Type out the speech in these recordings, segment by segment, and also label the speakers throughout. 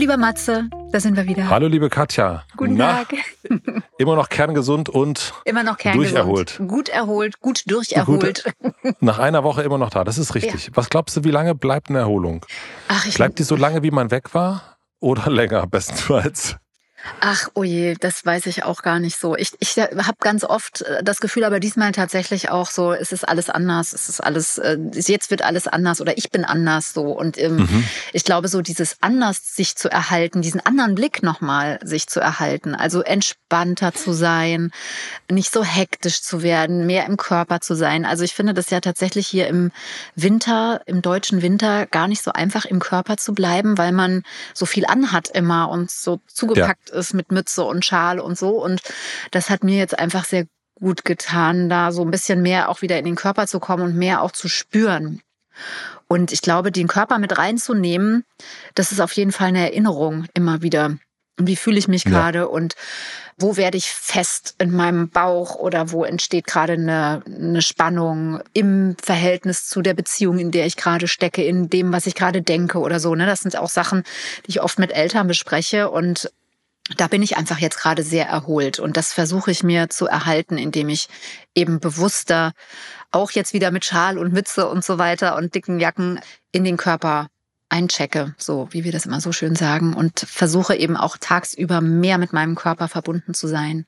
Speaker 1: lieber Matze, da sind wir wieder.
Speaker 2: Hallo liebe Katja.
Speaker 1: Guten
Speaker 2: Na,
Speaker 1: Tag.
Speaker 2: Immer noch kerngesund und
Speaker 1: Immer noch kerngesund.
Speaker 2: durcherholt.
Speaker 1: Gut erholt, gut durcherholt.
Speaker 2: nach einer Woche immer noch da. Das ist richtig. Was glaubst du, wie lange bleibt eine Erholung?
Speaker 1: Ach, ich,
Speaker 2: Bleibt die so lange, wie man weg war? Oder länger, bestenfalls?
Speaker 1: Ach, oh je, das weiß ich auch gar nicht so. Ich, ich habe ganz oft äh, das Gefühl, aber diesmal tatsächlich auch so, es ist alles anders, es ist alles, äh, jetzt wird alles anders oder ich bin anders so. Und ähm,
Speaker 2: Mhm.
Speaker 1: ich glaube, so dieses anders sich zu erhalten, diesen anderen Blick nochmal sich zu erhalten, also entspannter zu sein, nicht so hektisch zu werden, mehr im Körper zu sein. Also ich finde das ja tatsächlich hier im Winter, im deutschen Winter gar nicht so einfach im Körper zu bleiben, weil man so viel anhat immer und so zugepackt ist mit Mütze und Schal und so. Und das hat mir jetzt einfach sehr gut getan, da so ein bisschen mehr auch wieder in den Körper zu kommen und mehr auch zu spüren. Und ich glaube, den Körper mit reinzunehmen, das ist auf jeden Fall eine Erinnerung immer wieder. Wie fühle ich mich
Speaker 2: Ja.
Speaker 1: gerade und wo werde ich fest in meinem Bauch oder wo entsteht gerade eine, eine Spannung im Verhältnis zu der Beziehung, in der ich gerade stecke, in dem, was ich gerade denke oder so. Ne? Das sind auch Sachen, die ich oft mit Eltern bespreche und da bin ich einfach jetzt gerade sehr erholt und das versuche ich mir zu erhalten, indem ich eben bewusster auch jetzt wieder mit Schal und Mütze und so weiter und dicken Jacken in den Körper einchecke, so wie wir das immer so schön sagen und versuche eben auch tagsüber mehr mit meinem Körper verbunden zu sein.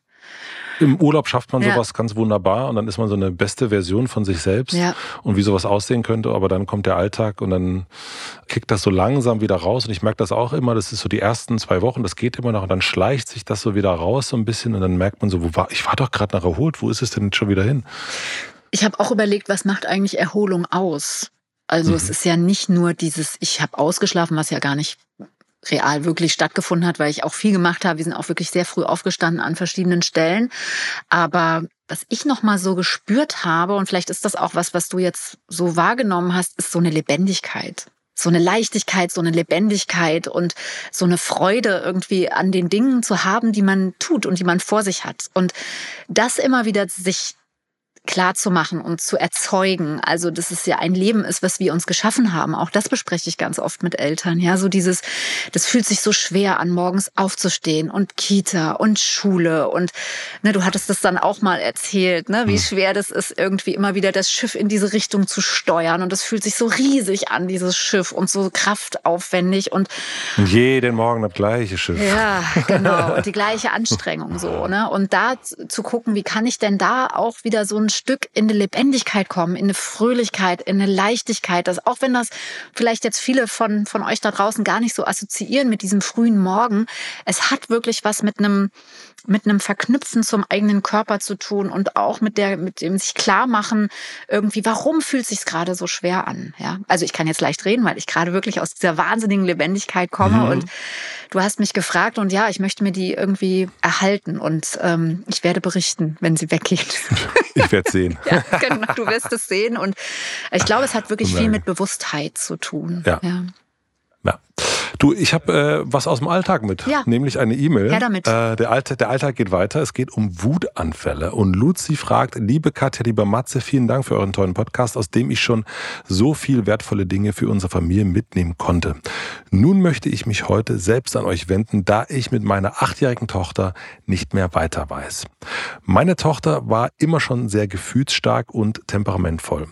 Speaker 2: Im Urlaub schafft man
Speaker 1: Ja.
Speaker 2: sowas ganz wunderbar und dann ist man so eine beste Version von sich selbst
Speaker 1: Ja.
Speaker 2: und wie sowas aussehen könnte, aber dann kommt der Alltag und dann kickt das so langsam wieder raus und ich merke das auch immer, das ist so die ersten zwei Wochen, das geht immer noch und dann schleicht sich das so wieder raus so ein bisschen und dann merkt man so, wo war, ich war doch gerade noch erholt, wo ist es denn schon wieder hin?
Speaker 1: Ich habe auch überlegt, was macht eigentlich Erholung aus? Also es
Speaker 2: Mhm.
Speaker 1: ist ja nicht nur dieses, ich habe ausgeschlafen, was ja gar nicht real wirklich stattgefunden hat, weil ich auch viel gemacht habe. Wir sind auch wirklich sehr früh aufgestanden an verschiedenen Stellen. Aber was ich noch mal so gespürt habe und vielleicht ist das auch was, was du jetzt so wahrgenommen hast, ist so eine Lebendigkeit. So eine Leichtigkeit, so eine Lebendigkeit und so eine Freude irgendwie an den Dingen zu haben, die man tut und die man vor sich hat. Und das immer wieder sich klar zu machen und zu erzeugen. Also, dass es ja ein Leben ist, was wir uns geschaffen haben. Auch das bespreche ich ganz oft mit Eltern. Ja, so dieses, das fühlt sich so schwer an, morgens aufzustehen und Kita und Schule und ne, du hattest das dann auch mal erzählt, ne, wie schwer das ist, irgendwie immer wieder das Schiff in diese Richtung zu steuern. Und das fühlt sich so riesig an, dieses Schiff und so kraftaufwendig und
Speaker 2: Und jeden Morgen das gleiche Schiff.
Speaker 1: ja, genau. Und die gleiche Anstrengung so, ne? Und da zu gucken, wie kann ich denn da auch wieder so ein Stück in eine Lebendigkeit kommen, in eine Fröhlichkeit, in eine Leichtigkeit, dass auch wenn das vielleicht jetzt viele von, von euch da draußen gar nicht so assoziieren mit diesem frühen Morgen, es hat wirklich was mit einem, mit einem Verknüpfen zum eigenen Körper zu tun und auch mit der, mit dem sich klar machen, irgendwie, warum fühlt sich gerade so schwer an? Ja, also ich kann jetzt leicht reden, weil ich gerade wirklich aus dieser wahnsinnigen Lebendigkeit komme
Speaker 2: Mhm.
Speaker 1: und du hast mich gefragt und ja, ich möchte mir die irgendwie erhalten und ähm, ich werde berichten, wenn sie weggeht.
Speaker 2: Ich werde sehen.
Speaker 1: ja, genau, du wirst es sehen und ich glaube, es hat wirklich viel mit Bewusstheit zu tun.
Speaker 2: Ja.
Speaker 1: Ja.
Speaker 2: Du, ich habe äh, was aus dem Alltag mit,
Speaker 1: Ja.
Speaker 2: nämlich eine E-Mail.
Speaker 1: Her damit.
Speaker 2: Äh, der, Alltag, der Alltag geht weiter. Es geht um Wutanfälle. Und Luzi fragt, liebe Katja, lieber Matze, vielen Dank für euren tollen Podcast, aus dem ich schon so viel wertvolle Dinge für unsere Familie mitnehmen konnte. Nun möchte ich mich heute selbst an euch wenden, da ich mit meiner achtjährigen Tochter nicht mehr weiter weiß. Meine Tochter war immer schon sehr gefühlsstark und temperamentvoll.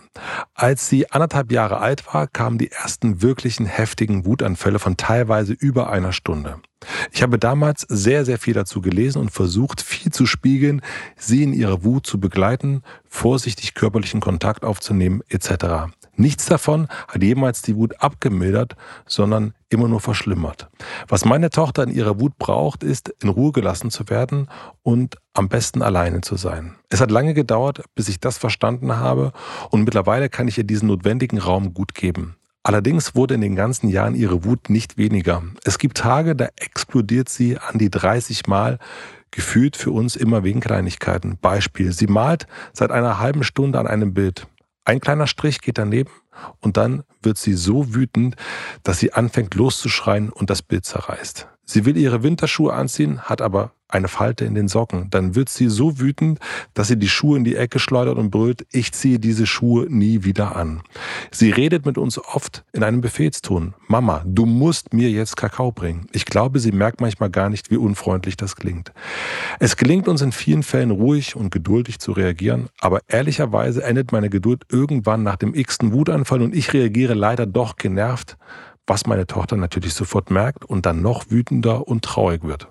Speaker 2: Als sie anderthalb Jahre alt war, kamen die ersten wirklichen heftigen Wutanfälle von teilweise über einer Stunde. Ich habe damals sehr, sehr viel dazu gelesen und versucht, viel zu spiegeln, sie in ihrer Wut zu begleiten, vorsichtig körperlichen Kontakt aufzunehmen etc. Nichts davon hat jemals die Wut abgemildert, sondern immer nur verschlimmert. Was meine Tochter in ihrer Wut braucht, ist, in Ruhe gelassen zu werden und am besten alleine zu sein. Es hat lange gedauert, bis ich das verstanden habe und mittlerweile kann ich ihr diesen notwendigen Raum gut geben. Allerdings wurde in den ganzen Jahren ihre Wut nicht weniger. Es gibt Tage, da explodiert sie an die 30 Mal, gefühlt für uns immer wegen Kleinigkeiten. Beispiel, sie malt seit einer halben Stunde an einem Bild. Ein kleiner Strich geht daneben und dann wird sie so wütend, dass sie anfängt loszuschreien und das Bild zerreißt. Sie will ihre Winterschuhe anziehen, hat aber eine Falte in den Socken. Dann wird sie so wütend, dass sie die Schuhe in die Ecke schleudert und brüllt, ich ziehe diese Schuhe nie wieder an. Sie redet mit uns oft in einem Befehlston. Mama, du musst mir jetzt Kakao bringen. Ich glaube, sie merkt manchmal gar nicht, wie unfreundlich das klingt. Es gelingt uns in vielen Fällen ruhig und geduldig zu reagieren, aber ehrlicherweise endet meine Geduld irgendwann nach dem x-ten Wutanfall und ich reagiere leider doch genervt, was meine Tochter natürlich sofort merkt und dann noch wütender und traurig wird.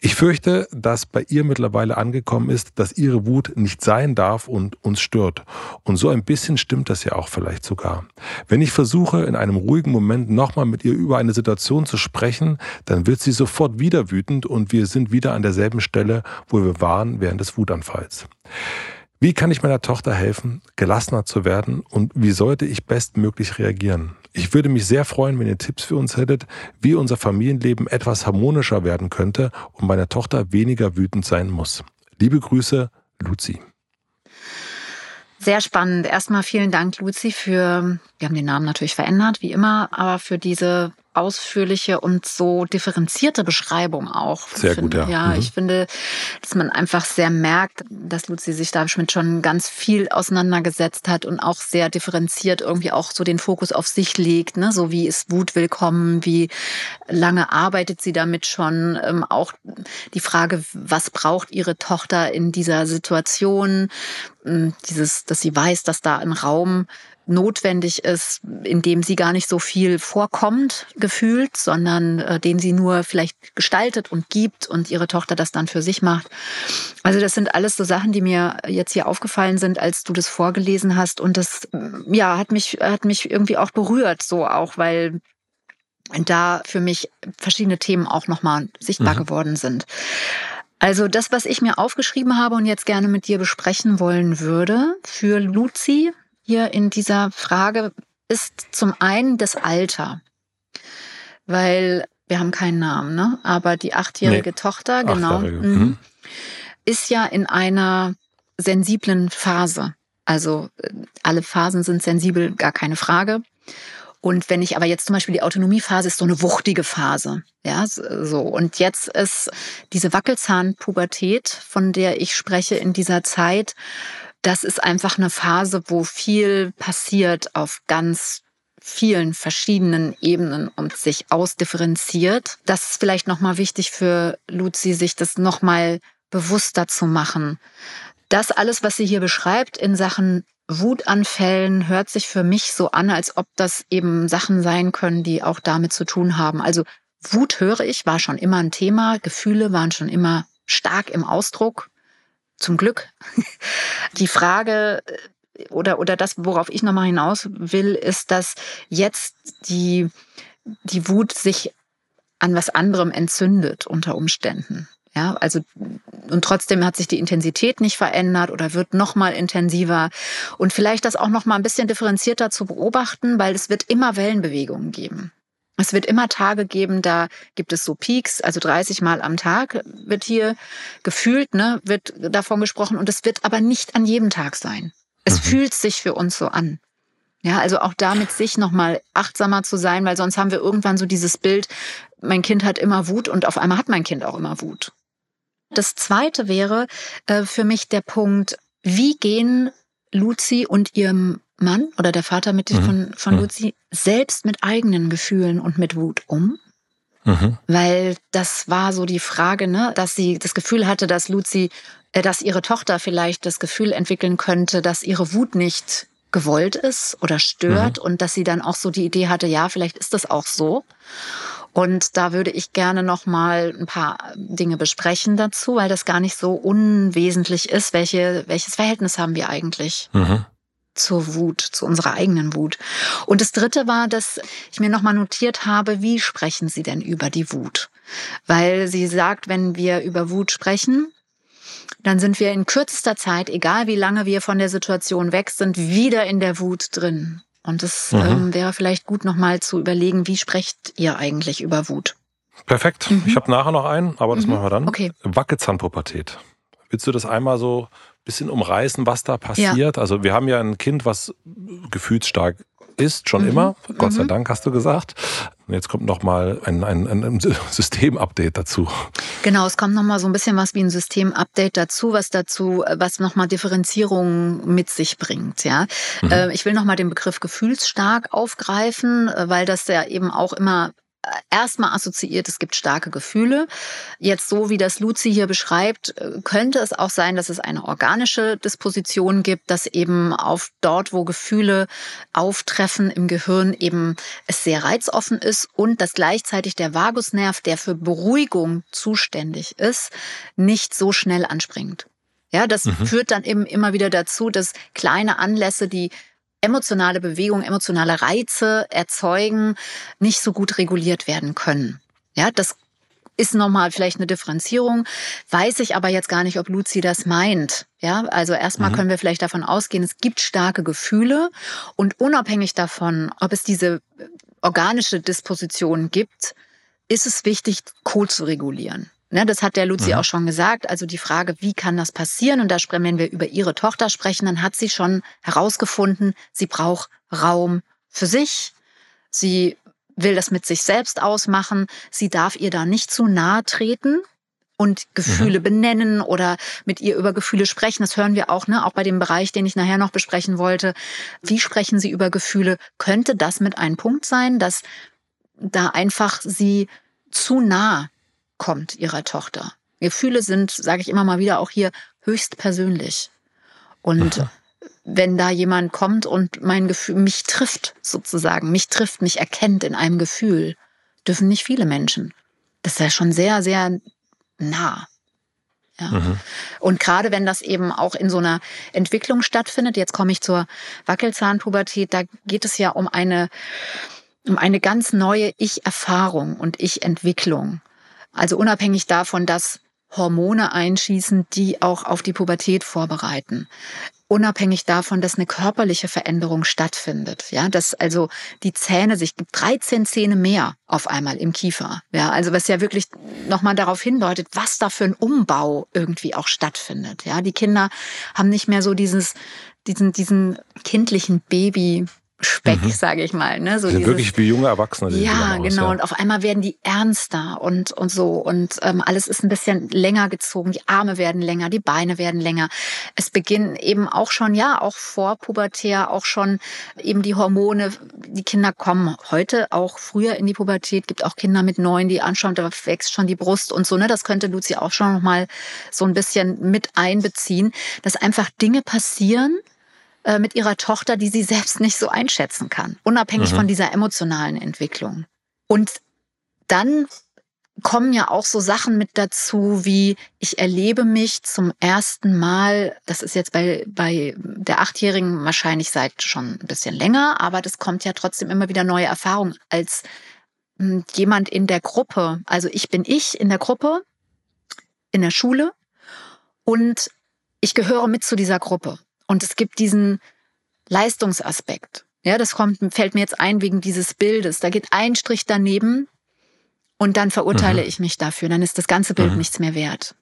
Speaker 2: Ich fürchte, dass bei ihr mittlerweile angekommen ist, dass ihre Wut nicht sein darf und uns stört. Und so ein bisschen stimmt das ja auch vielleicht sogar. Wenn ich versuche, in einem ruhigen Moment nochmal mit ihr über eine Situation zu sprechen, dann wird sie sofort wieder wütend und wir sind wieder an derselben Stelle, wo wir waren während des Wutanfalls. Wie kann ich meiner Tochter helfen, gelassener zu werden und wie sollte ich bestmöglich reagieren? Ich würde mich sehr freuen, wenn ihr Tipps für uns hättet, wie unser Familienleben etwas harmonischer werden könnte und meine Tochter weniger wütend sein muss. Liebe Grüße, Luzi.
Speaker 1: Sehr spannend. Erstmal vielen Dank, Luzi, für, wir haben den Namen natürlich verändert, wie immer, aber für diese ausführliche und so differenzierte Beschreibung auch.
Speaker 2: Sehr
Speaker 1: finde,
Speaker 2: gut, ja.
Speaker 1: Ja, mhm. ich finde, dass man einfach sehr merkt, dass Luzi sich damit schon ganz viel auseinandergesetzt hat und auch sehr differenziert irgendwie auch so den Fokus auf sich legt, ne? so wie ist Wut willkommen, wie lange arbeitet sie damit schon, ähm, auch die Frage, was braucht ihre Tochter in dieser Situation, ähm, dieses, dass sie weiß, dass da ein Raum notwendig ist, in dem sie gar nicht so viel vorkommt, gefühlt, sondern äh, den sie nur vielleicht gestaltet und gibt und ihre Tochter das dann für sich macht. Also das sind alles so Sachen, die mir jetzt hier aufgefallen sind, als du das vorgelesen hast. Und das, ja, hat mich, hat mich irgendwie auch berührt, so auch, weil da für mich verschiedene Themen auch nochmal sichtbar mhm. geworden sind. Also das, was ich mir aufgeschrieben habe und jetzt gerne mit dir besprechen wollen würde, für Luzi, hier in dieser Frage ist zum einen das Alter. Weil wir haben keinen Namen, ne? Aber die achtjährige nee. Tochter, genau, mhm. mhm. ist ja in einer sensiblen Phase. Also äh, alle Phasen sind sensibel, gar keine Frage. Und wenn ich aber jetzt zum Beispiel die Autonomiephase ist so eine wuchtige Phase, ja, so. Und jetzt ist diese Wackelzahnpubertät, von der ich spreche in dieser Zeit, das ist einfach eine Phase, wo viel passiert auf ganz vielen verschiedenen Ebenen und sich ausdifferenziert. Das ist vielleicht nochmal wichtig für Luzi, sich das nochmal bewusster zu machen. Das alles, was sie hier beschreibt in Sachen Wutanfällen, hört sich für mich so an, als ob das eben Sachen sein können, die auch damit zu tun haben. Also Wut höre ich, war schon immer ein Thema. Gefühle waren schon immer stark im Ausdruck zum Glück. Die Frage äh, oder, oder das, worauf ich nochmal hinaus will, ist, dass jetzt die, die Wut sich an was anderem entzündet unter Umständen. Ja, also und trotzdem hat sich die Intensität nicht verändert oder wird noch mal intensiver und vielleicht das auch noch mal ein bisschen differenzierter zu beobachten, weil es wird immer Wellenbewegungen geben. Es wird immer Tage geben, da gibt es so Peaks, also 30 Mal am Tag wird hier gefühlt, ne, wird davon gesprochen und es wird aber nicht an jedem Tag sein. Es mhm. fühlt sich für uns so an. Ja, also auch damit sich nochmal achtsamer zu sein, weil sonst haben wir irgendwann so dieses Bild, mein Kind hat immer Wut und auf einmal hat mein Kind auch immer Wut. Das zweite wäre äh, für mich der Punkt, wie gehen Luzi und ihrem Mann oder der Vater mit mhm. von, von mhm. Luzi selbst mit eigenen Gefühlen und mit Wut um? Mhm. Weil das war so die Frage, ne, dass sie das Gefühl hatte, dass Luzi, äh, dass ihre Tochter vielleicht das Gefühl entwickeln könnte, dass ihre Wut nicht gewollt ist oder stört mhm. und dass sie dann auch so die Idee hatte, ja, vielleicht ist das auch so. Und da würde ich gerne noch mal ein paar Dinge besprechen dazu, weil das gar nicht so unwesentlich ist. Welche, welches Verhältnis haben wir eigentlich? Mhm. zur Wut, zu unserer eigenen Wut. Und das Dritte war, dass ich mir nochmal notiert habe, wie sprechen Sie denn über die Wut? Weil sie sagt, wenn wir über Wut sprechen, dann sind wir in kürzester Zeit, egal wie lange wir von der Situation weg sind, wieder in der Wut drin. Und es mhm. ähm, wäre vielleicht gut, nochmal zu überlegen, wie sprecht ihr eigentlich über Wut?
Speaker 2: Perfekt. Mhm. Ich habe nachher noch einen, aber das mhm. machen wir dann.
Speaker 1: Okay.
Speaker 2: Wackelzahnpubertät. Willst du das einmal so ein bisschen umreißen, was da passiert? Ja. Also wir haben ja ein Kind, was gefühlsstark ist, schon mhm. immer. Gott sei mhm. Dank hast du gesagt. Und jetzt kommt nochmal ein, ein, ein Systemupdate dazu.
Speaker 1: Genau, es kommt nochmal so ein bisschen was wie ein Systemupdate dazu, was dazu, was nochmal Differenzierung mit sich bringt. Ja, mhm. Äh, Ich will nochmal den Begriff gefühlsstark aufgreifen, äh, weil das ja eben auch immer erstmal assoziiert, es gibt starke Gefühle. Jetzt so wie das Luzi hier beschreibt, äh, könnte es auch sein, dass es eine organische Disposition gibt, dass eben auf dort, wo Gefühle auftreffen im Gehirn, eben es sehr reizoffen ist und dass gleichzeitig der Vagusnerv, der für Beruhigung zuständig ist, nicht so schnell anspringt. Ja, das mhm. führt dann eben immer wieder dazu, dass kleine Anlässe, die emotionale Bewegung, emotionale Reize erzeugen, nicht so gut reguliert werden können. Ja, das ist nochmal vielleicht eine Differenzierung. Weiß ich aber jetzt gar nicht, ob Luzi das meint. Ja, also erstmal mhm. können wir vielleicht davon ausgehen, es gibt starke Gefühle und unabhängig davon, ob es diese organische Disposition gibt, ist es wichtig, Co zu regulieren. Ne, das hat der Luzi mhm. auch schon gesagt. Also die Frage, wie kann das passieren? Und da sprechen, wenn wir über ihre Tochter sprechen, dann hat sie schon herausgefunden, sie braucht Raum für sich. Sie will das mit sich selbst ausmachen. Sie darf ihr da nicht zu nahe treten und Gefühle mhm. benennen oder mit ihr über Gefühle sprechen. Das hören wir auch, ne, auch bei dem Bereich, den ich nachher noch besprechen wollte. Wie sprechen Sie über Gefühle? Könnte das mit ein Punkt sein, dass da einfach sie zu nah kommt ihrer Tochter. Gefühle sind, sage ich immer mal wieder auch hier, höchst persönlich. Und Aha. wenn da jemand kommt und mein Gefühl mich trifft, sozusagen, mich trifft, mich erkennt in einem Gefühl, dürfen nicht viele Menschen. Das ist ja schon sehr, sehr nah. Ja. Mhm. Und gerade wenn das eben auch in so einer Entwicklung stattfindet, jetzt komme ich zur Wackelzahnpubertät, da geht es ja um eine, um eine ganz neue Ich-Erfahrung und Ich-Entwicklung. Also unabhängig davon, dass Hormone einschießen, die auch auf die Pubertät vorbereiten. Unabhängig davon, dass eine körperliche Veränderung stattfindet. Ja, dass also die Zähne sich gibt 13 Zähne mehr auf einmal im Kiefer. Ja, also was ja wirklich nochmal darauf hindeutet, was da für ein Umbau irgendwie auch stattfindet. Ja, die Kinder haben nicht mehr so dieses, diesen, diesen kindlichen Baby Speck, mhm. sage ich mal. Ne?
Speaker 2: So sind dieses, wirklich wie junge Erwachsene.
Speaker 1: Ja, genau. Aus, ja. Und auf einmal werden die ernster und, und so. Und ähm, alles ist ein bisschen länger gezogen. Die Arme werden länger, die Beine werden länger. Es beginnen eben auch schon, ja, auch vor Pubertär, auch schon eben die Hormone. Die Kinder kommen heute auch früher in die Pubertät. Gibt auch Kinder mit neun, die anschauen, da wächst schon die Brust und so. Ne? Das könnte Luzi auch schon noch mal so ein bisschen mit einbeziehen, dass einfach Dinge passieren, äh, mit ihrer Tochter, die sie selbst nicht so einschätzen kann, unabhängig mhm. von dieser emotionalen Entwicklung. Und dann kommen ja auch so Sachen mit dazu, wie ich erlebe mich zum ersten Mal, das ist jetzt bei, bei der Achtjährigen wahrscheinlich seit schon ein bisschen länger, aber das kommt ja trotzdem immer wieder neue Erfahrungen als hm, jemand in der Gruppe. Also ich bin ich in der Gruppe, in der Schule und ich gehöre mit zu dieser Gruppe. Und es gibt diesen Leistungsaspekt. Ja, das kommt, fällt mir jetzt ein wegen dieses Bildes. Da geht ein Strich daneben und dann verurteile mhm. ich mich dafür. Dann ist das ganze Bild mhm. nichts mehr wert.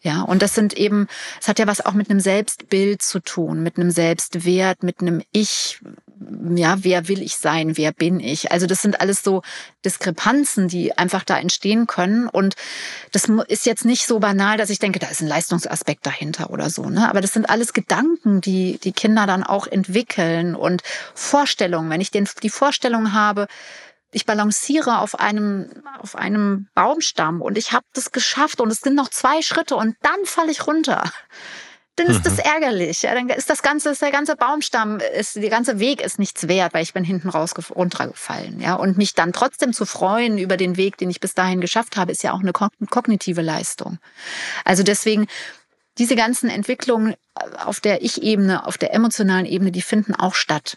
Speaker 1: Ja, und das sind eben, es hat ja was auch mit einem Selbstbild zu tun, mit einem Selbstwert, mit einem Ich. Ja, wer will ich sein? Wer bin ich? Also das sind alles so Diskrepanzen, die einfach da entstehen können. Und das ist jetzt nicht so banal, dass ich denke, da ist ein Leistungsaspekt dahinter oder so. Ne? Aber das sind alles Gedanken, die die Kinder dann auch entwickeln und Vorstellungen. Wenn ich den, die Vorstellung habe, ich balanciere auf einem, auf einem Baumstamm und ich habe das geschafft und es sind noch zwei Schritte und dann falle ich runter. Dann ist das mhm. ärgerlich. Ja, dann ist das ganze, ist der ganze Baumstamm, ist, der ganze Weg ist nichts wert, weil ich bin hinten raus runtergefallen. Ja, und mich dann trotzdem zu freuen über den Weg, den ich bis dahin geschafft habe, ist ja auch eine kognitive Leistung. Also deswegen diese ganzen Entwicklungen auf der Ich-Ebene, auf der emotionalen Ebene, die finden auch statt.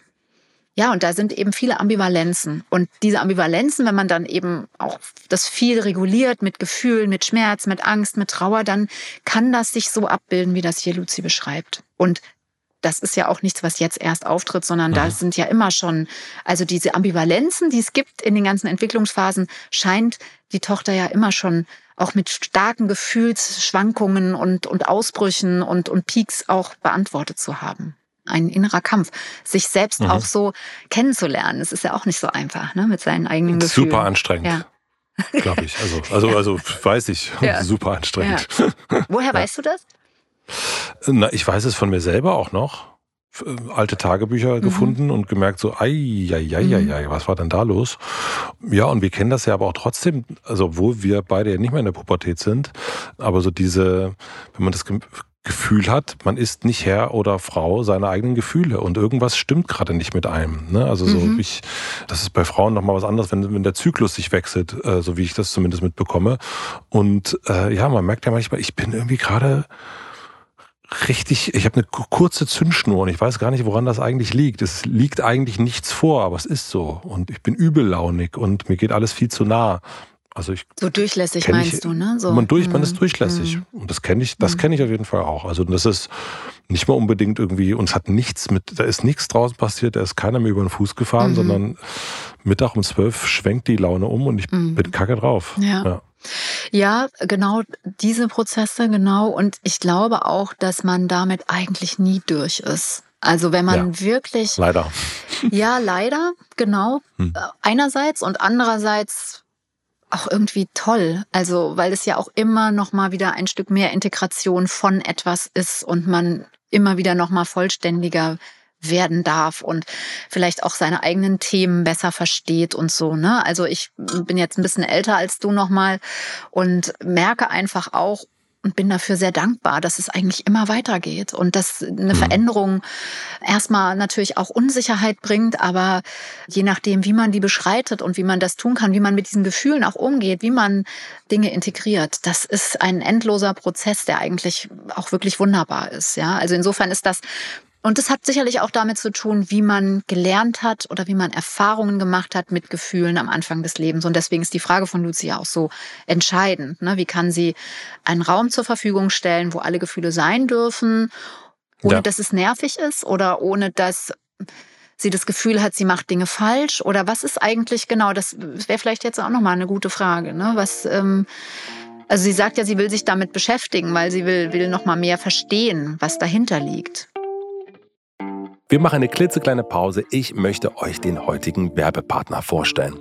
Speaker 1: Ja, und da sind eben viele Ambivalenzen. Und diese Ambivalenzen, wenn man dann eben auch das viel reguliert mit Gefühlen, mit Schmerz, mit Angst, mit Trauer, dann kann das sich so abbilden, wie das hier Luzi beschreibt. Und das ist ja auch nichts, was jetzt erst auftritt, sondern mhm. da sind ja immer schon, also diese Ambivalenzen, die es gibt in den ganzen Entwicklungsphasen, scheint die Tochter ja immer schon auch mit starken Gefühlsschwankungen und, und Ausbrüchen und, und Peaks auch beantwortet zu haben ein innerer Kampf, sich selbst mhm. auch so kennenzulernen. Es ist ja auch nicht so einfach, ne, mit seinen eigenen Gefühlen.
Speaker 2: Super anstrengend. Ja. Glaube ich. Also, also, also weiß ich. Ja. Super anstrengend.
Speaker 1: Ja. Woher weißt du das?
Speaker 2: Na, ich weiß es von mir selber auch noch. Äh, alte Tagebücher mhm. gefunden und gemerkt so, ei, ei, ei, ei, was war denn da los? Ja, und wir kennen das ja aber auch trotzdem, also obwohl wir beide ja nicht mehr in der Pubertät sind, aber so diese, wenn man das Gefühl hat, man ist nicht Herr oder Frau seiner eigenen Gefühle und irgendwas stimmt gerade nicht mit einem. Ne? Also so mhm. ich, das ist bei Frauen nochmal was anderes, wenn, wenn der Zyklus sich wechselt, äh, so wie ich das zumindest mitbekomme. Und äh, ja, man merkt ja manchmal, ich bin irgendwie gerade richtig, ich habe eine kurze Zündschnur und ich weiß gar nicht, woran das eigentlich liegt. Es liegt eigentlich nichts vor, aber es ist so. Und ich bin übellaunig und mir geht alles viel zu nah. Also ich
Speaker 1: so durchlässig meinst
Speaker 2: ich,
Speaker 1: du, ne? So.
Speaker 2: Man, durch, man ist mhm. durchlässig. Mm. Und das kenne ich, das mm. kenne ich auf jeden Fall auch. Also das ist nicht mal unbedingt irgendwie, uns hat nichts mit, da ist nichts draußen passiert, da ist keiner mehr über den Fuß gefahren, mm. sondern Mittag um zwölf schwenkt die Laune um und ich mhm. bin kacke drauf.
Speaker 1: Ja. ja. Ja, genau diese Prozesse, genau. Und ich glaube auch, dass man damit eigentlich nie durch ist. Also wenn man ja, wirklich.
Speaker 2: Leider.
Speaker 1: Ja, leider, genau. Hm. Einerseits und andererseits auch irgendwie toll. Also, weil es ja auch immer noch mal wieder ein Stück mehr Integration von etwas ist und man immer wieder noch mal vollständiger werden darf und vielleicht auch seine eigenen Themen besser versteht und so, ne? Also ich bin jetzt ein bisschen älter als du noch mal und merke einfach auch, und bin dafür sehr dankbar, dass es eigentlich immer weitergeht und dass eine mhm. Veränderung erstmal natürlich auch Unsicherheit bringt, aber je nachdem, wie man die beschreitet und wie man das tun kann, wie man mit diesen Gefühlen auch umgeht, wie man Dinge integriert, das ist ein endloser Prozess, der eigentlich auch wirklich wunderbar ist. Ja, also insofern ist das und das hat sicherlich auch damit zu tun, wie man gelernt hat oder wie man Erfahrungen gemacht hat mit Gefühlen am Anfang des Lebens. Und deswegen ist die Frage von Lucia auch so entscheidend. Ne? Wie kann sie einen Raum zur Verfügung stellen, wo alle Gefühle sein dürfen, ohne ja. dass es nervig ist oder ohne dass sie das Gefühl hat, sie macht Dinge falsch? Oder was ist eigentlich genau? Das wäre vielleicht jetzt auch nochmal eine gute Frage. Ne? Was ähm, also sie sagt ja, sie will sich damit beschäftigen, weil sie will, will noch mal mehr verstehen, was dahinter liegt.
Speaker 2: Wir machen eine klitzekleine Pause. Ich möchte euch den heutigen Werbepartner vorstellen.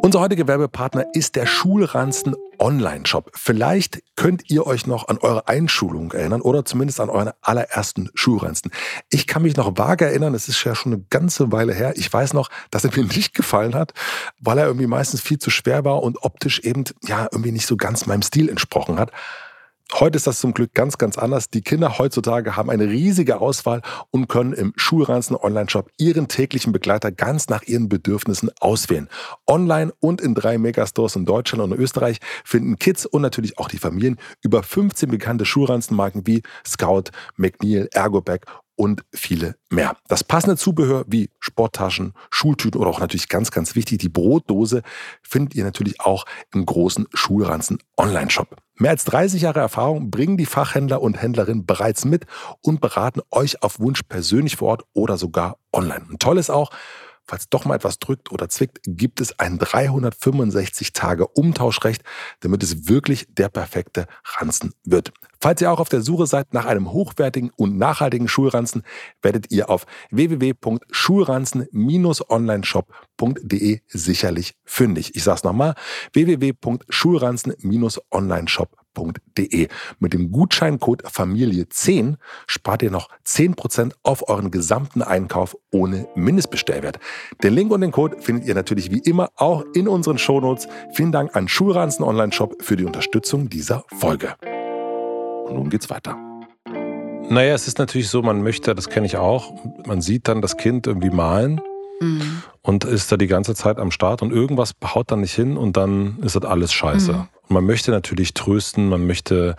Speaker 2: Unser heutiger Werbepartner ist der Schulranzen Online-Shop. Vielleicht könnt ihr euch noch an eure Einschulung erinnern oder zumindest an euren allerersten Schulranzen. Ich kann mich noch vage erinnern, es ist ja schon eine ganze Weile her. Ich weiß noch, dass er mir nicht gefallen hat, weil er irgendwie meistens viel zu schwer war und optisch eben ja irgendwie nicht so ganz meinem Stil entsprochen hat. Heute ist das zum Glück ganz, ganz anders. Die Kinder heutzutage haben eine riesige Auswahl und können im Schulranzen Online-Shop ihren täglichen Begleiter ganz nach ihren Bedürfnissen auswählen. Online und in drei Megastores in Deutschland und Österreich finden Kids und natürlich auch die Familien über 15 bekannte Schulranzenmarken wie Scout, McNeil, Ergobag und viele mehr. Das passende Zubehör wie Sporttaschen, Schultüten oder auch natürlich ganz, ganz wichtig, die Brotdose findet ihr natürlich auch im großen Schulranzen Online-Shop. Mehr als 30 Jahre Erfahrung bringen die Fachhändler und Händlerinnen bereits mit und beraten euch auf Wunsch persönlich vor Ort oder sogar online. Und toll ist auch, Falls doch mal etwas drückt oder zwickt, gibt es ein 365 Tage Umtauschrecht, damit es wirklich der perfekte Ranzen wird. Falls ihr auch auf der Suche seid nach einem hochwertigen und nachhaltigen Schulranzen, werdet ihr auf www.schulranzen-onlineshop.de sicherlich fündig. Ich sage es nochmal, www.schulranzen-onlineshop.de. Mit dem Gutscheincode Familie10 spart ihr noch 10% auf euren gesamten Einkauf ohne Mindestbestellwert. Den Link und den Code findet ihr natürlich wie immer auch in unseren Shownotes. Vielen Dank an Schulranzen Online Shop für die Unterstützung dieser Folge. Und nun geht's weiter. Naja, es ist natürlich so, man möchte, das kenne ich auch, man sieht dann das Kind irgendwie malen mhm. und ist da die ganze Zeit am Start und irgendwas haut dann nicht hin und dann ist das alles scheiße. Mhm. Man möchte natürlich trösten, man möchte,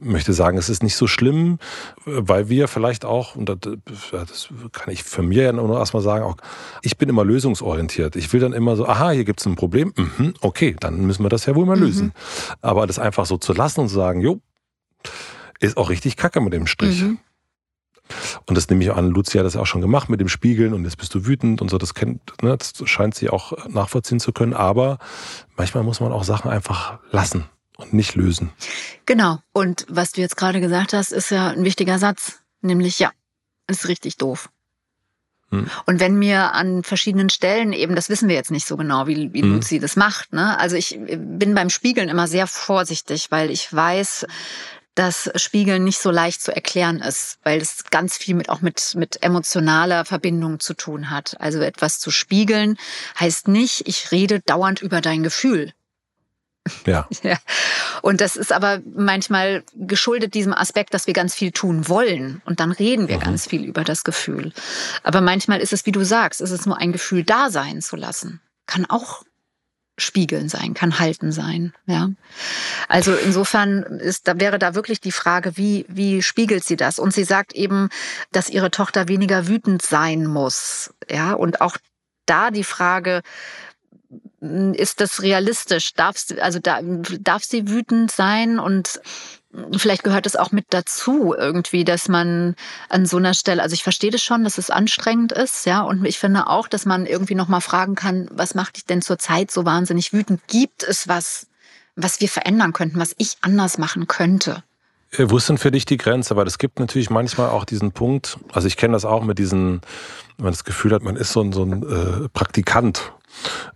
Speaker 2: möchte sagen, es ist nicht so schlimm, weil wir vielleicht auch, und das kann ich für mir ja nur erstmal sagen, auch ich bin immer lösungsorientiert. Ich will dann immer so, aha, hier gibt es ein Problem, mhm, okay, dann müssen wir das ja wohl mal mhm. lösen. Aber das einfach so zu lassen und zu sagen, jo, ist auch richtig kacke mit dem Strich. Mhm. Und das nehme ich an, Lucia hat das auch schon gemacht mit dem Spiegeln und jetzt bist du wütend und so, das kennt, ne, das scheint sie auch nachvollziehen zu können. Aber manchmal muss man auch Sachen einfach lassen und nicht lösen.
Speaker 1: Genau. Und was du jetzt gerade gesagt hast, ist ja ein wichtiger Satz. Nämlich, ja, ist richtig doof. Hm. Und wenn mir an verschiedenen Stellen eben, das wissen wir jetzt nicht so genau, wie, wie hm. Luzi das macht. Ne? Also ich bin beim Spiegeln immer sehr vorsichtig, weil ich weiß, dass Spiegeln nicht so leicht zu erklären ist, weil es ganz viel mit auch mit, mit emotionaler Verbindung zu tun hat. Also etwas zu spiegeln heißt nicht, ich rede dauernd über dein Gefühl.
Speaker 2: Ja.
Speaker 1: ja. Und das ist aber manchmal geschuldet diesem Aspekt, dass wir ganz viel tun wollen. Und dann reden wir mhm. ganz viel über das Gefühl. Aber manchmal ist es, wie du sagst, ist es nur ein Gefühl da sein zu lassen. Kann auch spiegeln sein, kann halten sein. Ja. Also insofern ist, da wäre da wirklich die Frage, wie, wie spiegelt sie das? Und sie sagt eben, dass ihre Tochter weniger wütend sein muss. Ja. Und auch da die Frage, ist das realistisch? Darf, also da, darf sie wütend sein und vielleicht gehört es auch mit dazu irgendwie, dass man an so einer Stelle, also ich verstehe das schon, dass es anstrengend ist, ja, und ich finde auch, dass man irgendwie noch mal fragen kann, was macht dich denn zurzeit so wahnsinnig wütend? Gibt es was, was wir verändern könnten, was ich anders machen könnte?
Speaker 2: Äh, wo ist denn für dich die Grenze? Weil es gibt natürlich manchmal auch diesen Punkt, also ich kenne das auch mit diesen, wenn man das Gefühl hat, man ist so ein, so ein äh, Praktikant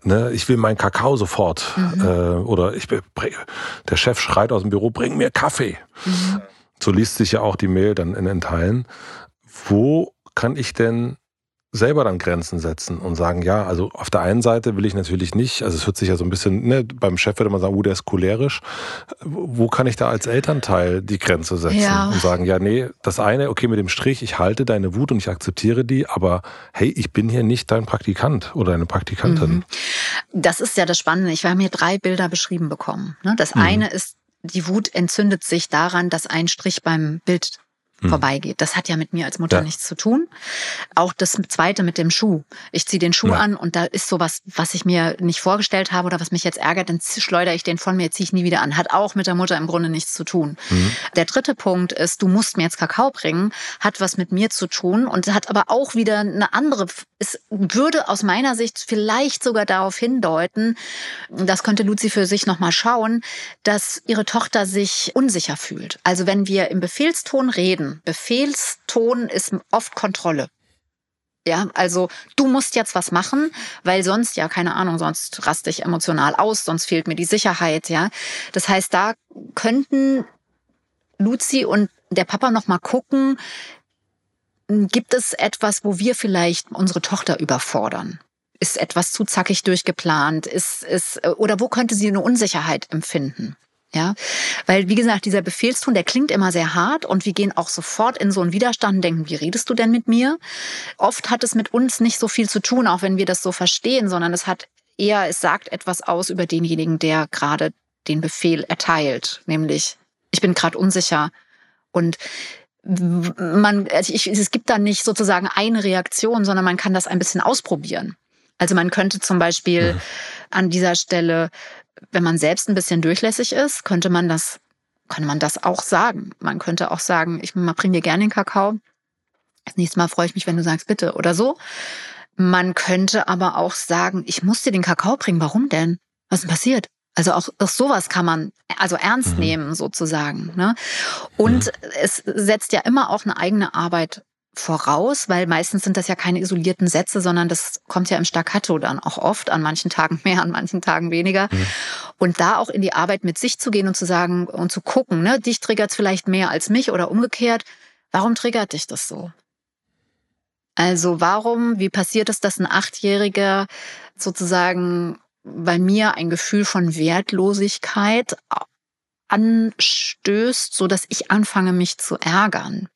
Speaker 2: Ne, ich will meinen Kakao sofort. Mhm. Äh, oder ich der Chef schreit aus dem Büro, bring mir Kaffee. Mhm. So liest sich ja auch die Mail dann in den Teilen. Wo kann ich denn selber dann Grenzen setzen und sagen, ja, also auf der einen Seite will ich natürlich nicht, also es hört sich ja so ein bisschen, ne, beim Chef würde man sagen, oh, der ist cholerisch. Wo kann ich da als Elternteil die Grenze setzen ja. und sagen, ja, nee, das eine, okay, mit dem Strich, ich halte deine Wut und ich akzeptiere die, aber hey, ich bin hier nicht dein Praktikant oder deine Praktikantin. Mhm.
Speaker 1: Das ist ja das Spannende. Ich habe mir drei Bilder beschrieben bekommen. Ne? Das mhm. eine ist, die Wut entzündet sich daran, dass ein Strich beim Bild hm. vorbeigeht. Das hat ja mit mir als Mutter ja. nichts zu tun. Auch das zweite mit dem Schuh. Ich ziehe den Schuh ja. an und da ist sowas, was ich mir nicht vorgestellt habe oder was mich jetzt ärgert, dann schleudere ich den von mir, ziehe ich nie wieder an. Hat auch mit der Mutter im Grunde nichts zu tun. Mhm. Der dritte Punkt ist, du musst mir jetzt Kakao bringen, hat was mit mir zu tun und hat aber auch wieder eine andere, es würde aus meiner Sicht vielleicht sogar darauf hindeuten, das könnte Luzi für sich nochmal schauen, dass ihre Tochter sich unsicher fühlt. Also wenn wir im Befehlston reden, Befehlston ist oft Kontrolle. Ja, also du musst jetzt was machen, weil sonst, ja, keine Ahnung, sonst raste ich emotional aus, sonst fehlt mir die Sicherheit, ja. Das heißt, da könnten Luzi und der Papa noch mal gucken, gibt es etwas, wo wir vielleicht unsere Tochter überfordern? Ist etwas zu zackig durchgeplant? Ist, ist, oder wo könnte sie eine Unsicherheit empfinden? Ja, weil wie gesagt, dieser Befehlston, der klingt immer sehr hart und wir gehen auch sofort in so einen Widerstand und denken, wie redest du denn mit mir? Oft hat es mit uns nicht so viel zu tun, auch wenn wir das so verstehen, sondern es hat eher, es sagt etwas aus über denjenigen, der gerade den Befehl erteilt, nämlich ich bin gerade unsicher und man, also ich, es gibt da nicht sozusagen eine Reaktion, sondern man kann das ein bisschen ausprobieren. Also man könnte zum Beispiel an dieser Stelle wenn man selbst ein bisschen durchlässig ist, könnte man das, könnte man das auch sagen. Man könnte auch sagen, ich bringe dir gerne den Kakao. Das nächste Mal freue ich mich, wenn du sagst, bitte oder so. Man könnte aber auch sagen, ich muss dir den Kakao bringen. Warum denn? Was ist denn passiert? Also auch, auch sowas kann man also ernst mhm. nehmen sozusagen. Ne? Und es setzt ja immer auch eine eigene Arbeit voraus, weil meistens sind das ja keine isolierten Sätze, sondern das kommt ja im Staccato dann auch oft, an manchen Tagen mehr, an manchen Tagen weniger. Mhm. Und da auch in die Arbeit mit sich zu gehen und zu sagen und zu gucken, ne, dich triggert es vielleicht mehr als mich oder umgekehrt. Warum triggert dich das so? Also warum, wie passiert es, dass ein Achtjähriger sozusagen bei mir ein Gefühl von Wertlosigkeit anstößt, so dass ich anfange, mich zu ärgern?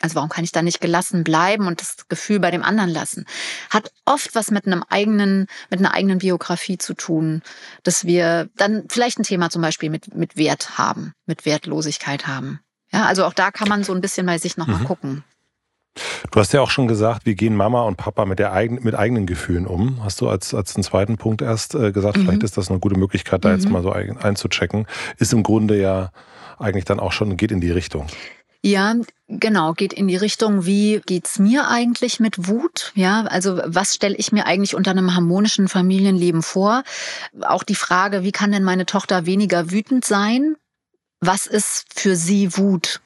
Speaker 1: Also warum kann ich da nicht gelassen bleiben und das Gefühl bei dem anderen lassen? Hat oft was mit einem eigenen, mit einer eigenen Biografie zu tun, dass wir dann vielleicht ein Thema zum Beispiel mit, mit Wert haben, mit Wertlosigkeit haben. Ja, also auch da kann man so ein bisschen bei sich nochmal mhm. gucken.
Speaker 2: Du hast ja auch schon gesagt, wie gehen Mama und Papa mit, der eigen, mit eigenen Gefühlen um? Hast du als, als einen zweiten Punkt erst äh, gesagt, mhm. vielleicht ist das eine gute Möglichkeit, da mhm. jetzt mal so ein, einzuchecken. Ist im Grunde ja eigentlich dann auch schon, geht in die Richtung.
Speaker 1: Ja, genau, geht in die Richtung, wie geht's mir eigentlich mit Wut? Ja, also was stelle ich mir eigentlich unter einem harmonischen Familienleben vor? Auch die Frage, wie kann denn meine Tochter weniger wütend sein? Was ist für sie Wut?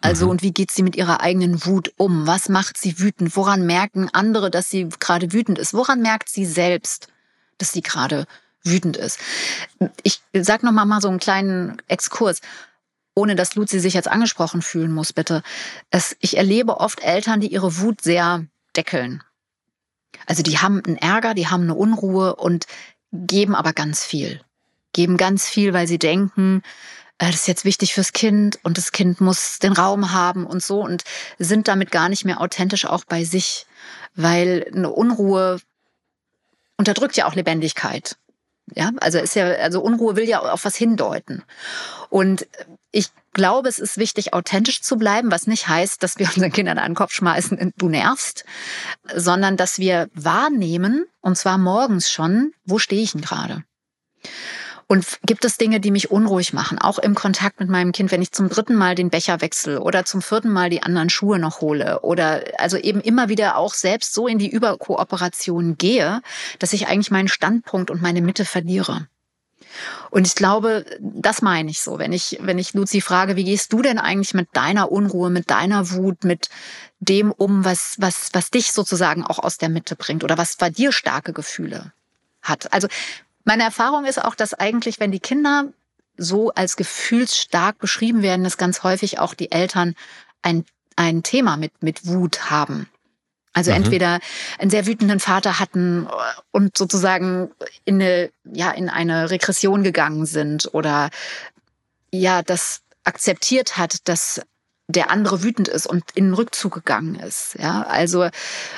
Speaker 1: Also, mhm. und wie geht sie mit ihrer eigenen Wut um? Was macht sie wütend? Woran merken andere, dass sie gerade wütend ist? Woran merkt sie selbst, dass sie gerade wütend ist? Ich sag noch mal, mal so einen kleinen Exkurs ohne dass Luzi sich jetzt angesprochen fühlen muss, bitte. Es, ich erlebe oft Eltern, die ihre Wut sehr deckeln. Also die haben einen Ärger, die haben eine Unruhe und geben aber ganz viel. Geben ganz viel, weil sie denken, äh, das ist jetzt wichtig fürs Kind und das Kind muss den Raum haben und so und sind damit gar nicht mehr authentisch auch bei sich, weil eine Unruhe unterdrückt ja auch Lebendigkeit. Ja, also ist ja, also Unruhe will ja auf was hindeuten. Und ich glaube, es ist wichtig, authentisch zu bleiben, was nicht heißt, dass wir unseren Kindern einen Kopf schmeißen, du nervst, sondern dass wir wahrnehmen, und zwar morgens schon, wo stehe ich denn gerade? Und gibt es Dinge, die mich unruhig machen, auch im Kontakt mit meinem Kind, wenn ich zum dritten Mal den Becher wechsle oder zum vierten Mal die anderen Schuhe noch hole oder also eben immer wieder auch selbst so in die Überkooperation gehe, dass ich eigentlich meinen Standpunkt und meine Mitte verliere. Und ich glaube, das meine ich so, wenn ich, wenn ich Luzi frage, wie gehst du denn eigentlich mit deiner Unruhe, mit deiner Wut, mit dem um, was, was, was dich sozusagen auch aus der Mitte bringt oder was bei dir starke Gefühle hat. Also meine Erfahrung ist auch, dass eigentlich, wenn die Kinder so als gefühlsstark beschrieben werden, dass ganz häufig auch die Eltern ein, ein Thema mit, mit Wut haben. Also mhm. entweder einen sehr wütenden Vater hatten und sozusagen in eine, ja, in eine Regression gegangen sind oder ja, das akzeptiert hat, dass der andere wütend ist und in den Rückzug gegangen ist, ja, also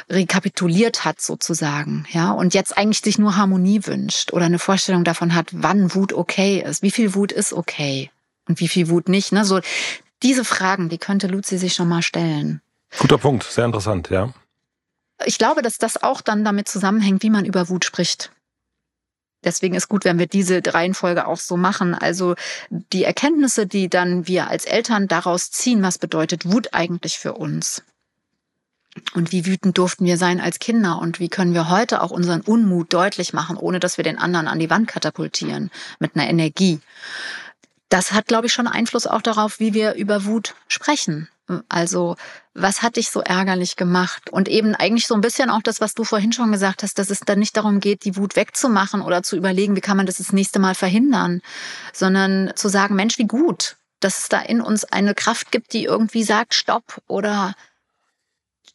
Speaker 1: rekapituliert hat sozusagen, ja, und jetzt eigentlich sich nur Harmonie wünscht oder eine Vorstellung davon hat, wann Wut okay ist, wie viel Wut ist okay und wie viel Wut nicht, ne, so diese Fragen, die könnte Luzi sich schon mal stellen.
Speaker 2: Guter Punkt, sehr interessant, ja.
Speaker 1: Ich glaube, dass das auch dann damit zusammenhängt, wie man über Wut spricht. Deswegen ist gut, wenn wir diese Reihenfolge auch so machen. Also die Erkenntnisse, die dann wir als Eltern daraus ziehen, was bedeutet Wut eigentlich für uns? Und wie wütend durften wir sein als Kinder? Und wie können wir heute auch unseren Unmut deutlich machen, ohne dass wir den anderen an die Wand katapultieren mit einer Energie? Das hat, glaube ich, schon Einfluss auch darauf, wie wir über Wut sprechen. Also, was hat dich so ärgerlich gemacht? Und eben eigentlich so ein bisschen auch das, was du vorhin schon gesagt hast, dass es dann nicht darum geht, die Wut wegzumachen oder zu überlegen, wie kann man das das nächste Mal verhindern, sondern zu sagen, Mensch, wie gut, dass es da in uns eine Kraft gibt, die irgendwie sagt, stopp oder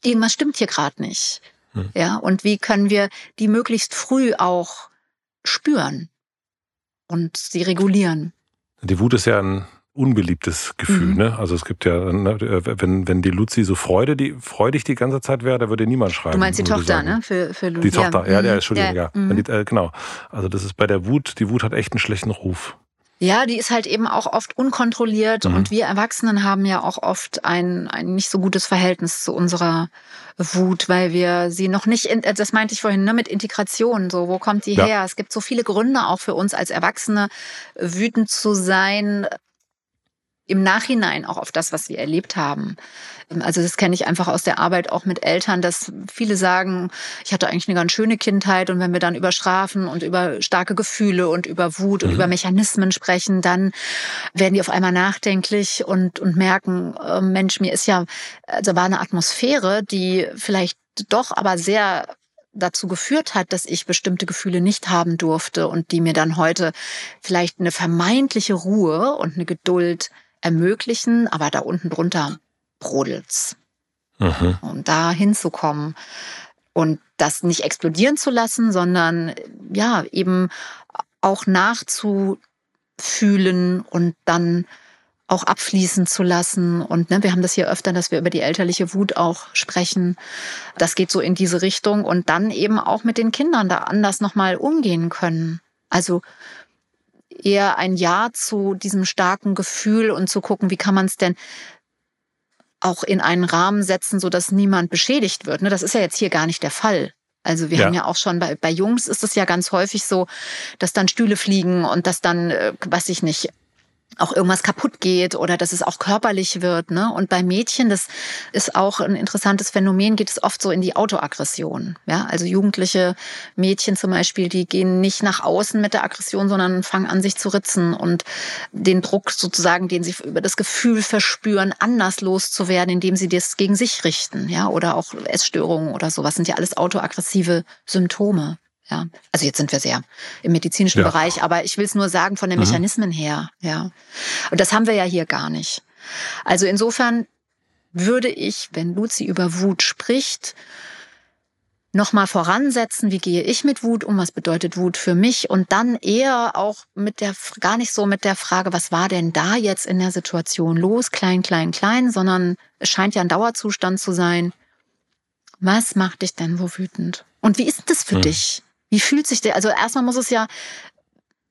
Speaker 1: irgendwas stimmt hier gerade nicht. Hm. Ja, und wie können wir die möglichst früh auch spüren und sie regulieren?
Speaker 2: Die Wut ist ja ein unbeliebtes Gefühl. Mhm. Ne? Also es gibt ja, ne, wenn, wenn die Luzi so Freude, die, freudig die ganze Zeit wäre, da würde niemand schreiben. Du
Speaker 1: meinst die Tochter, sagen. ne? Für, für
Speaker 2: Luzi. Die Tochter, ja, ja, ja Entschuldigung, ja. ja. Mhm. Die, äh, genau. Also das ist bei der Wut, die Wut hat echt einen schlechten Ruf.
Speaker 1: Ja, die ist halt eben auch oft unkontrolliert mhm. und wir Erwachsenen haben ja auch oft ein, ein nicht so gutes Verhältnis zu unserer Wut, weil wir sie noch nicht, in, das meinte ich vorhin, ne, mit Integration, so, wo kommt die ja. her? Es gibt so viele Gründe auch für uns als Erwachsene, wütend zu sein, im Nachhinein auch auf das, was wir erlebt haben. Also das kenne ich einfach aus der Arbeit auch mit Eltern, dass viele sagen, ich hatte eigentlich eine ganz schöne Kindheit und wenn wir dann über Strafen und über starke Gefühle und über Wut und mhm. über Mechanismen sprechen, dann werden die auf einmal nachdenklich und, und merken, äh, Mensch, mir ist ja, also war eine Atmosphäre, die vielleicht doch aber sehr dazu geführt hat, dass ich bestimmte Gefühle nicht haben durfte und die mir dann heute vielleicht eine vermeintliche Ruhe und eine Geduld ermöglichen, aber da unten drunter brodelt's. Mhm. Um da hinzukommen und das nicht explodieren zu lassen, sondern ja, eben auch nachzufühlen und dann auch abfließen zu lassen. Und ne, wir haben das hier öfter, dass wir über die elterliche Wut auch sprechen. Das geht so in diese Richtung und dann eben auch mit den Kindern da anders nochmal umgehen können. Also eher ein Ja zu diesem starken Gefühl und zu gucken, wie kann man es denn auch in einen Rahmen setzen, so dass niemand beschädigt wird. Ne, das ist ja jetzt hier gar nicht der Fall. Also wir ja. haben ja auch schon bei, bei Jungs ist es ja ganz häufig so, dass dann Stühle fliegen und dass dann, äh, weiß ich nicht, auch irgendwas kaputt geht oder dass es auch körperlich wird. Ne? Und bei Mädchen, das ist auch ein interessantes Phänomen, geht es oft so in die Autoaggression. Ja? Also jugendliche Mädchen zum Beispiel, die gehen nicht nach außen mit der Aggression, sondern fangen an, sich zu ritzen und den Druck sozusagen, den sie über das Gefühl verspüren, anders loszuwerden, indem sie das gegen sich richten. Ja? Oder auch Essstörungen oder sowas sind ja alles autoaggressive Symptome. Ja, also jetzt sind wir sehr im medizinischen ja. Bereich, aber ich will es nur sagen von den mhm. Mechanismen her. Ja, und das haben wir ja hier gar nicht. Also insofern würde ich, wenn Luzi über Wut spricht, nochmal voransetzen, wie gehe ich mit Wut um, was bedeutet Wut für mich und dann eher auch mit der, gar nicht so mit der Frage, was war denn da jetzt in der Situation los, klein, klein, klein, sondern es scheint ja ein Dauerzustand zu sein. Was macht dich denn wo wütend? Und wie ist das für hm. dich? Wie fühlt sich der? Also erstmal muss es ja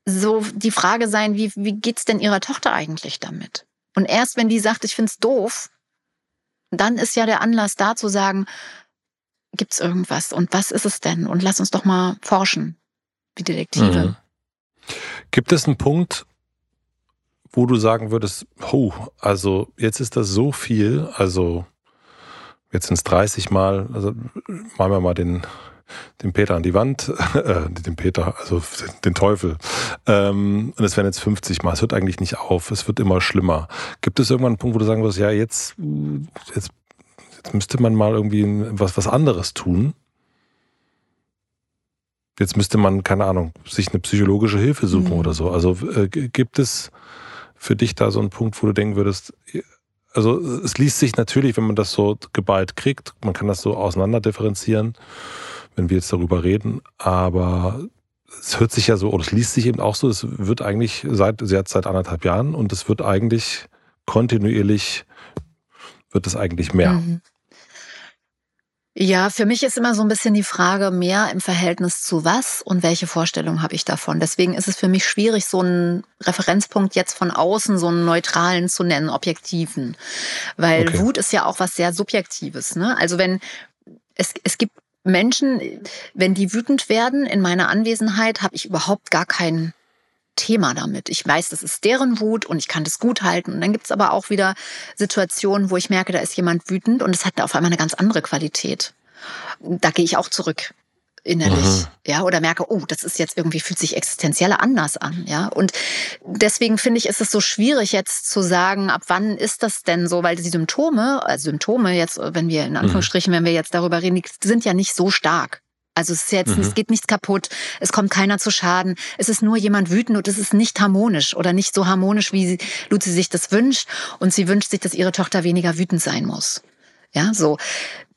Speaker 1: so die Frage sein, wie, wie geht's denn ihrer Tochter eigentlich damit? Und erst wenn die sagt, ich find's doof, dann ist ja der Anlass da zu sagen, gibt's irgendwas und was ist es denn? Und lass uns doch mal forschen, wie Detektive. Mhm.
Speaker 2: Gibt es einen Punkt, wo du sagen würdest, oh, also jetzt ist das so viel, also jetzt sind es 30 Mal, also machen wir mal den den Peter an die Wand, äh, den Peter, also den Teufel. Ähm, und es werden jetzt 50 Mal. Es hört eigentlich nicht auf. Es wird immer schlimmer. Gibt es irgendwann einen Punkt, wo du sagen wirst, ja, jetzt, jetzt, jetzt müsste man mal irgendwie was, was anderes tun? Jetzt müsste man, keine Ahnung, sich eine psychologische Hilfe suchen mhm. oder so. Also äh, gibt es für dich da so einen Punkt, wo du denken würdest, also es liest sich natürlich, wenn man das so geballt kriegt, man kann das so auseinander differenzieren wenn wir jetzt darüber reden. Aber es hört sich ja so, oder es liest sich eben auch so, es wird eigentlich seit, sie hat seit anderthalb Jahren und es wird eigentlich kontinuierlich, wird es eigentlich mehr. Mhm.
Speaker 1: Ja, für mich ist immer so ein bisschen die Frage mehr im Verhältnis zu was und welche Vorstellung habe ich davon. Deswegen ist es für mich schwierig, so einen Referenzpunkt jetzt von außen, so einen neutralen zu nennen, objektiven. Weil okay. Wut ist ja auch was sehr Subjektives. Ne? Also wenn es, es gibt Menschen, wenn die wütend werden in meiner Anwesenheit, habe ich überhaupt gar kein Thema damit. Ich weiß, das ist deren Wut und ich kann das gut halten. Und dann gibt es aber auch wieder Situationen, wo ich merke, da ist jemand wütend und es hat auf einmal eine ganz andere Qualität. Da gehe ich auch zurück innerlich, mhm. ja, oder merke, oh, das ist jetzt irgendwie fühlt sich existenzieller anders an, ja. Und deswegen finde ich, ist es so schwierig jetzt zu sagen, ab wann ist das denn so, weil die Symptome, also Symptome jetzt, wenn wir in mhm. Anführungsstrichen, wenn wir jetzt darüber reden, die sind ja nicht so stark. Also es ist jetzt, mhm. es geht nichts kaputt, es kommt keiner zu Schaden, es ist nur jemand wütend und es ist nicht harmonisch oder nicht so harmonisch, wie Luzi sich das wünscht und sie wünscht sich, dass ihre Tochter weniger wütend sein muss. Ja, so.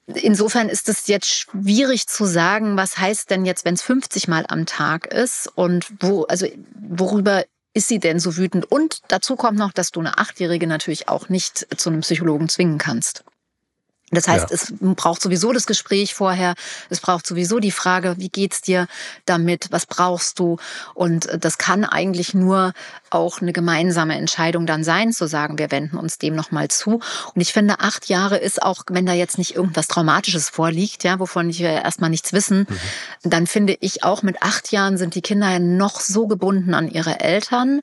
Speaker 1: Insofern ist es jetzt schwierig zu sagen, was heißt denn jetzt, wenn es 50 Mal am Tag ist und wo, also worüber ist sie denn so wütend? Und dazu kommt noch, dass du eine Achtjährige natürlich auch nicht zu einem Psychologen zwingen kannst. Das heißt, ja. es braucht sowieso das Gespräch vorher. Es braucht sowieso die Frage, wie geht's dir damit? Was brauchst du? Und das kann eigentlich nur auch eine gemeinsame Entscheidung dann sein, zu sagen, wir wenden uns dem nochmal zu. Und ich finde, acht Jahre ist auch, wenn da jetzt nicht irgendwas Traumatisches vorliegt, ja, wovon wir erstmal nichts wissen, mhm. dann finde ich auch mit acht Jahren sind die Kinder ja noch so gebunden an ihre Eltern,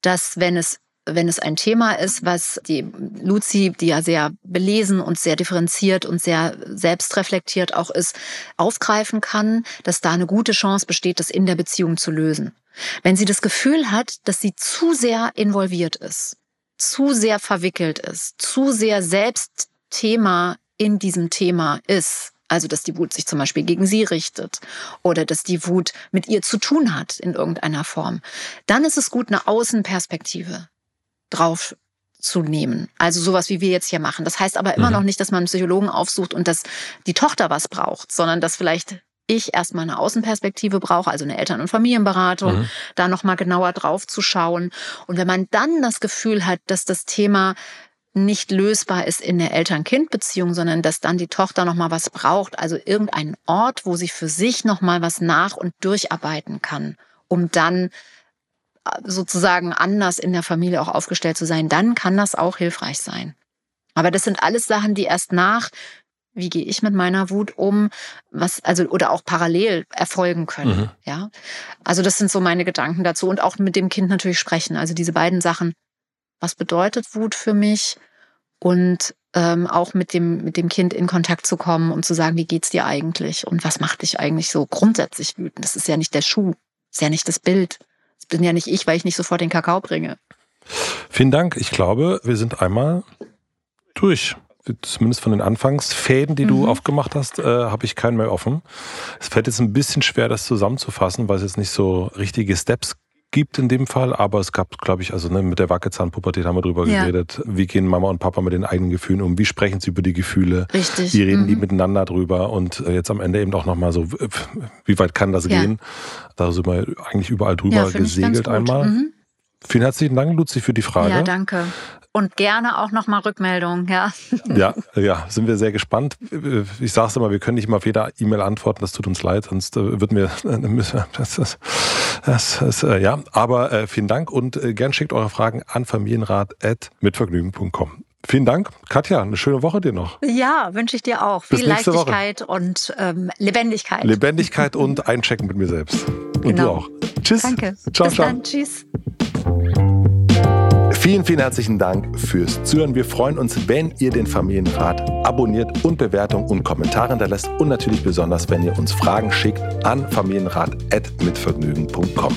Speaker 1: dass wenn es wenn es ein Thema ist, was die Luzi, die ja sehr belesen und sehr differenziert und sehr selbstreflektiert auch ist, aufgreifen kann, dass da eine gute Chance besteht, das in der Beziehung zu lösen. Wenn sie das Gefühl hat, dass sie zu sehr involviert ist, zu sehr verwickelt ist, zu sehr selbst Thema in diesem Thema ist, also, dass die Wut sich zum Beispiel gegen sie richtet oder dass die Wut mit ihr zu tun hat in irgendeiner Form. Dann ist es gut, eine Außenperspektive drauf zu nehmen. Also sowas, wie wir jetzt hier machen. Das heißt aber immer mhm. noch nicht, dass man einen Psychologen aufsucht und dass die Tochter was braucht, sondern dass vielleicht ich erstmal eine Außenperspektive brauche, also eine Eltern- und Familienberatung, mhm. da nochmal genauer drauf zu schauen. Und wenn man dann das Gefühl hat, dass das Thema nicht lösbar ist in der Eltern-Kind-Beziehung, sondern dass dann die Tochter noch mal was braucht, also irgendeinen Ort, wo sie für sich noch mal was nach und durcharbeiten kann, um dann sozusagen anders in der Familie auch aufgestellt zu sein, dann kann das auch hilfreich sein. Aber das sind alles Sachen, die erst nach wie gehe ich mit meiner Wut um, was also oder auch parallel erfolgen können, mhm. ja? Also das sind so meine Gedanken dazu und auch mit dem Kind natürlich sprechen, also diese beiden Sachen was bedeutet Wut für mich und ähm, auch mit dem, mit dem Kind in Kontakt zu kommen und zu sagen, wie geht's dir eigentlich und was macht dich eigentlich so grundsätzlich wütend? Das ist ja nicht der Schuh, das ist ja nicht das Bild. Das bin ja nicht ich, weil ich nicht sofort den Kakao bringe.
Speaker 2: Vielen Dank. Ich glaube, wir sind einmal durch. Zumindest von den Anfangsfäden, die mhm. du aufgemacht hast, äh, habe ich keinen mehr offen. Es fällt jetzt ein bisschen schwer, das zusammenzufassen, weil es jetzt nicht so richtige Steps gibt in dem Fall, aber es gab, glaube ich, also ne, mit der Wackelzahnpubertät haben wir drüber ja. geredet. Wie gehen Mama und Papa mit den eigenen Gefühlen um? Wie sprechen sie über die Gefühle?
Speaker 1: Richtig.
Speaker 2: Wie reden mhm. die miteinander drüber? Und äh, jetzt am Ende eben auch nochmal so, wie weit kann das ja. gehen? Da sind wir eigentlich überall drüber ja, gesegelt einmal. Mhm. Vielen herzlichen Dank, Luzi, für die Frage.
Speaker 1: Ja, danke. Und gerne auch nochmal Rückmeldungen, ja.
Speaker 2: Ja, ja, sind wir sehr gespannt. Ich sage es immer, wir können nicht immer auf jede E-Mail antworten, das tut uns leid, sonst äh, wird mir das, das, das, das äh, ja. Aber äh, vielen Dank und äh, gern schickt eure Fragen an familienrat.mitvergnügen.com. Vielen Dank. Katja, eine schöne Woche dir noch.
Speaker 1: Ja, wünsche ich dir auch. Bis Viel Leichtigkeit Woche. und ähm, Lebendigkeit.
Speaker 2: Lebendigkeit und Einchecken mit mir selbst. Und genau. du auch.
Speaker 1: Tschüss. Danke.
Speaker 2: Ciao,
Speaker 1: Bis
Speaker 2: ciao.
Speaker 1: Dann. Tschüss.
Speaker 2: Vielen, vielen herzlichen Dank fürs Zuhören. Wir freuen uns, wenn ihr den Familienrat abonniert und Bewertungen und Kommentare hinterlässt und natürlich besonders, wenn ihr uns Fragen schickt an familienrat.mitvergnügen.com.